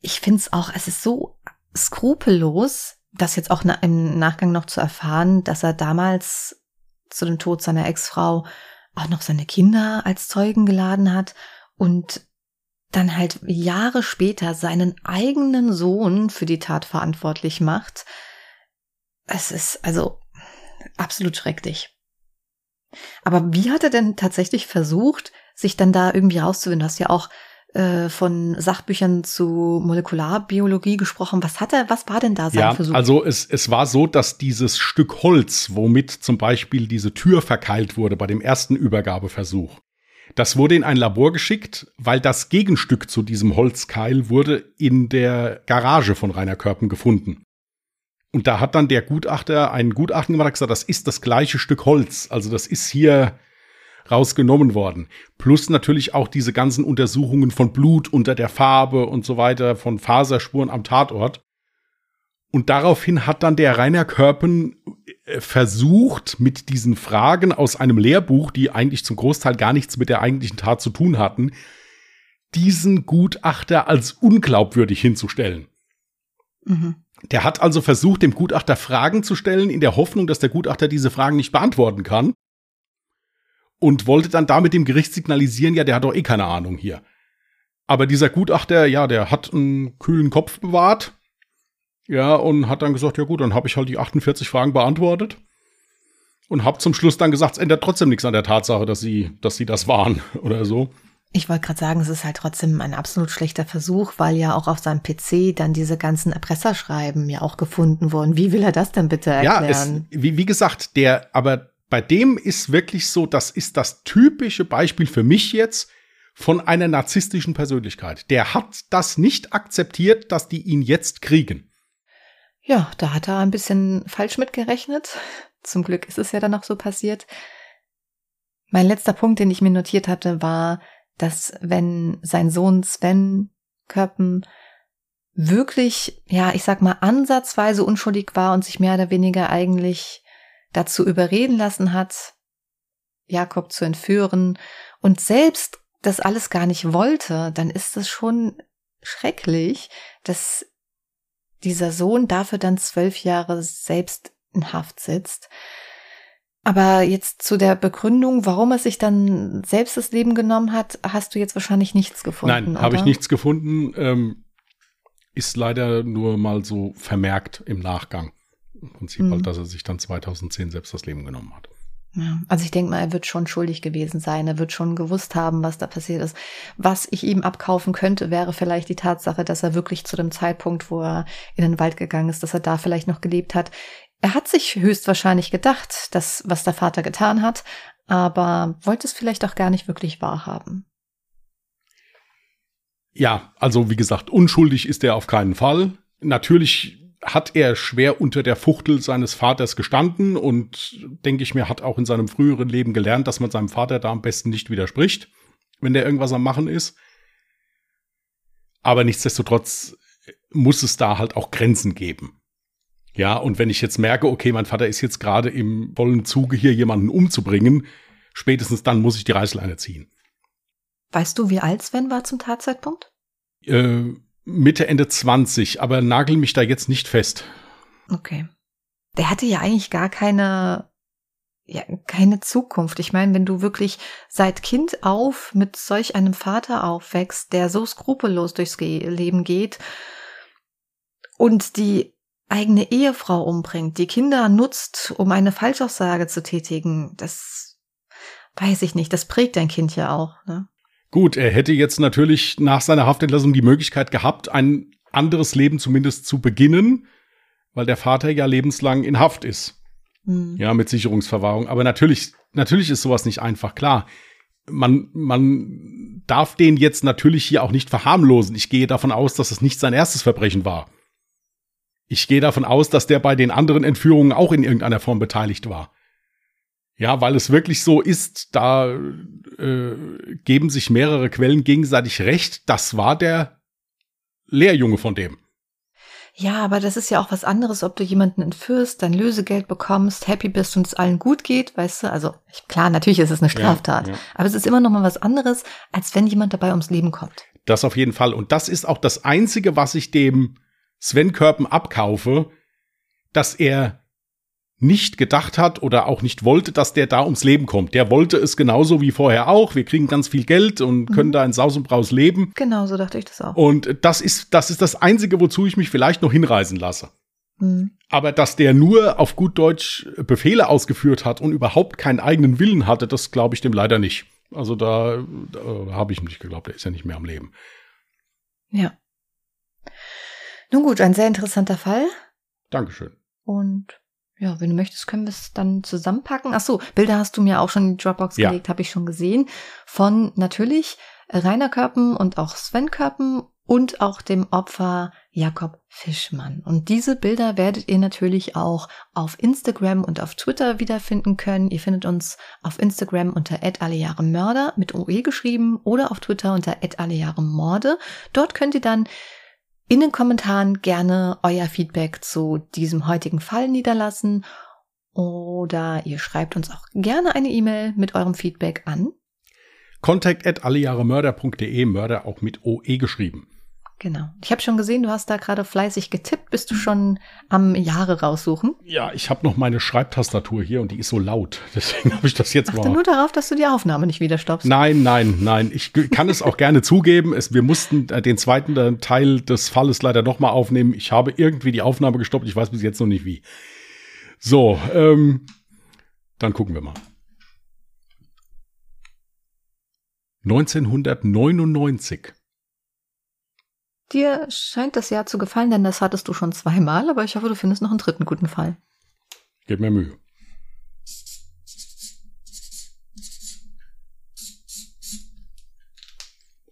Ich finde es auch, es ist so skrupellos, das jetzt auch im Nachgang noch zu erfahren, dass er damals zu dem Tod seiner Ex-Frau auch noch seine Kinder als Zeugen geladen hat und dann halt Jahre später seinen eigenen Sohn für die Tat verantwortlich macht es ist also absolut schrecklich. Aber wie hat er denn tatsächlich versucht, sich dann da irgendwie rauszuwinden? Du hast ja auch äh, von Sachbüchern zu Molekularbiologie gesprochen. Was hat er, was war denn da sein ja, Versuch? Also es, es war so, dass dieses Stück Holz, womit zum Beispiel diese Tür verkeilt wurde bei dem ersten Übergabeversuch, das wurde in ein Labor geschickt, weil das Gegenstück zu diesem Holzkeil wurde in der Garage von Rainer Körpen gefunden. Und da hat dann der Gutachter ein Gutachten gemacht und gesagt, das ist das gleiche Stück Holz. Also das ist hier rausgenommen worden. Plus natürlich auch diese ganzen Untersuchungen von Blut unter der Farbe und so weiter, von Faserspuren am Tatort. Und daraufhin hat dann der Rainer Körpen äh, versucht, mit diesen Fragen aus einem Lehrbuch, die eigentlich zum Großteil gar nichts mit der eigentlichen Tat zu tun hatten, diesen Gutachter als unglaubwürdig hinzustellen. Mhm. Der hat also versucht, dem Gutachter Fragen zu stellen, in der Hoffnung, dass der Gutachter diese Fragen nicht beantworten kann. Und wollte dann damit dem Gericht signalisieren, ja, der hat doch eh keine Ahnung hier. Aber dieser Gutachter, ja, der hat einen kühlen Kopf bewahrt. Ja, und hat dann gesagt, ja gut, dann habe ich halt die 48 Fragen beantwortet. Und hab zum Schluss dann gesagt, es ändert trotzdem nichts an der Tatsache, dass sie, dass sie das waren oder so. Ich wollte gerade sagen, es ist halt trotzdem ein absolut schlechter Versuch, weil ja auch auf seinem PC dann diese ganzen Erpresserschreiben ja auch gefunden wurden. Wie will er das denn bitte erklären? Ja, es, wie, wie gesagt, der, aber bei dem ist wirklich so, das ist das typische Beispiel für mich jetzt von einer narzisstischen Persönlichkeit. Der hat das nicht akzeptiert, dass die ihn jetzt kriegen. Ja, da hat er ein bisschen falsch mitgerechnet. Zum Glück ist es ja dann noch so passiert. Mein letzter Punkt, den ich mir notiert hatte, war, dass wenn sein Sohn Sven Köppen wirklich, ja, ich sag mal, ansatzweise unschuldig war und sich mehr oder weniger eigentlich dazu überreden lassen hat, Jakob zu entführen und selbst das alles gar nicht wollte, dann ist es schon schrecklich, dass dieser Sohn dafür dann zwölf Jahre selbst in Haft sitzt. Aber jetzt zu der Begründung, warum er sich dann selbst das Leben genommen hat, hast du jetzt wahrscheinlich nichts gefunden. Nein, habe ich nichts gefunden. Ähm, ist leider nur mal so vermerkt im Nachgang. Im Prinzip mhm. halt, dass er sich dann 2010 selbst das Leben genommen hat. Ja, also ich denke mal, er wird schon schuldig gewesen sein. Er wird schon gewusst haben, was da passiert ist. Was ich ihm abkaufen könnte, wäre vielleicht die Tatsache, dass er wirklich zu dem Zeitpunkt, wo er in den Wald gegangen ist, dass er da vielleicht noch gelebt hat Er hat sich höchstwahrscheinlich gedacht, dass was der Vater getan hat, aber wollte es vielleicht auch gar nicht wirklich wahrhaben. Ja, also wie gesagt, unschuldig ist er auf keinen Fall. Natürlich hat er schwer unter der Fuchtel seines Vaters gestanden und denke ich mir, hat auch in seinem früheren Leben gelernt, dass man seinem Vater da am besten nicht widerspricht, wenn der irgendwas am Machen ist. Aber nichtsdestotrotz muss es da halt auch Grenzen geben. Ja, und wenn ich jetzt merke, okay, mein Vater ist jetzt gerade im vollen Zuge hier jemanden umzubringen, spätestens dann muss ich die Reißleine ziehen. Weißt du, wie alt Sven war zum Tatzeitpunkt? Äh, Mitte, Ende 20, aber nagel mich da jetzt nicht fest. Okay. Der hatte ja eigentlich gar keine, ja, keine Zukunft. Ich meine, wenn du wirklich seit Kind auf mit solch einem Vater aufwächst, der so skrupellos durchs Leben geht und die eigene Ehefrau umbringt, die Kinder nutzt, um eine Falschaussage zu tätigen, das weiß ich nicht. Das prägt dein Kind ja auch. Ne? Gut, er hätte jetzt natürlich nach seiner Haftentlassung die Möglichkeit gehabt, ein anderes Leben zumindest zu beginnen, weil der Vater ja lebenslang in Haft ist. Mhm. Ja, mit Sicherungsverwahrung. Aber natürlich, natürlich ist sowas nicht einfach klar. Man, man darf den jetzt natürlich hier auch nicht verharmlosen. Ich gehe davon aus, dass es nicht sein erstes Verbrechen war. Ich gehe davon aus, dass der bei den anderen Entführungen auch in irgendeiner Form beteiligt war. Ja, weil es wirklich so ist, da äh, geben sich mehrere Quellen gegenseitig recht. Das war der Lehrjunge von dem. Ja, aber das ist ja auch was anderes, ob du jemanden entführst, dein Lösegeld bekommst, happy bist und es allen gut geht, weißt du? Also klar, natürlich ist es eine Straftat, ja, ja. aber es ist immer noch mal was anderes, als wenn jemand dabei ums Leben kommt. Das auf jeden Fall. Und das ist auch das Einzige, was ich dem Sven Körpen abkaufe, dass er nicht gedacht hat oder auch nicht wollte, dass der da ums Leben kommt. Der wollte es genauso wie vorher auch. Wir kriegen ganz viel Geld und können mhm. da in Saus und Braus leben. Genau, so dachte ich das auch. Und das ist, das ist das Einzige, wozu ich mich vielleicht noch hinreisen lasse. Mhm. Aber dass der nur auf gut Deutsch Befehle ausgeführt hat und überhaupt keinen eigenen Willen hatte, das glaube ich dem leider nicht. Also da, da habe ich nicht geglaubt, er ist ja nicht mehr am Leben. Ja. Nun gut, ein sehr interessanter Fall. Dankeschön. Und ja, wenn du möchtest, können wir es dann zusammenpacken. Ach so, Bilder hast du mir auch schon in die Dropbox ja. gelegt, habe ich schon gesehen. Von natürlich Rainer Körpen und auch Sven Körpen und auch dem Opfer Jakob Fischmann. Und diese Bilder werdet ihr natürlich auch auf Instagram und auf Twitter wiederfinden können. Ihr findet uns auf Instagram unter Mörder mit OE geschrieben oder auf Twitter unter Morde. Dort könnt ihr dann in den Kommentaren gerne euer Feedback zu diesem heutigen Fall niederlassen oder ihr schreibt uns auch gerne eine E-Mail mit eurem Feedback an. Contact at allejahremörder.de, Mörder auch mit OE geschrieben. Genau. Ich habe schon gesehen, du hast da gerade fleißig getippt. Bist du schon am Jahre raussuchen? Ja, ich habe noch meine Schreibtastatur hier und die ist so laut. Deswegen habe ich das jetzt Achte mal. nur darauf, dass du die Aufnahme nicht wieder stoppst. Nein, nein, nein. Ich kann es auch gerne zugeben. Es, wir mussten äh, den zweiten äh, Teil des Falles leider noch mal aufnehmen. Ich habe irgendwie die Aufnahme gestoppt. Ich weiß bis jetzt noch nicht wie. So, ähm, dann gucken wir mal. 1999. Dir scheint das Jahr zu gefallen, denn das hattest du schon zweimal, aber ich hoffe, du findest noch einen dritten guten Fall. Gib mir Mühe.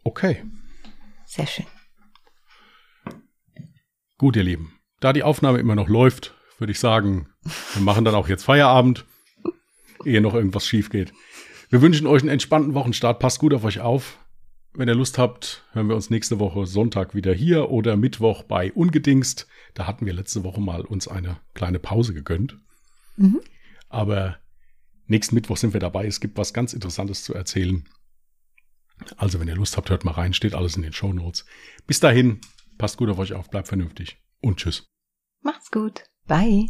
Okay. Sehr schön. Gut, ihr Lieben. Da die Aufnahme immer noch läuft, würde ich sagen, wir machen dann auch jetzt Feierabend, ehe noch irgendwas schief geht. Wir wünschen euch einen entspannten Wochenstart. Passt gut auf euch auf. Wenn ihr Lust habt, hören wir uns nächste Woche Sonntag wieder hier oder Mittwoch bei Ungedingst. Da hatten wir letzte Woche mal uns eine kleine Pause gegönnt. Mhm. Aber nächsten Mittwoch sind wir dabei. Es gibt was ganz Interessantes zu erzählen. Also, wenn ihr Lust habt, hört mal rein. Steht alles in den Show Notes. Bis dahin, passt gut auf euch auf, bleibt vernünftig und tschüss. Macht's gut. Bye.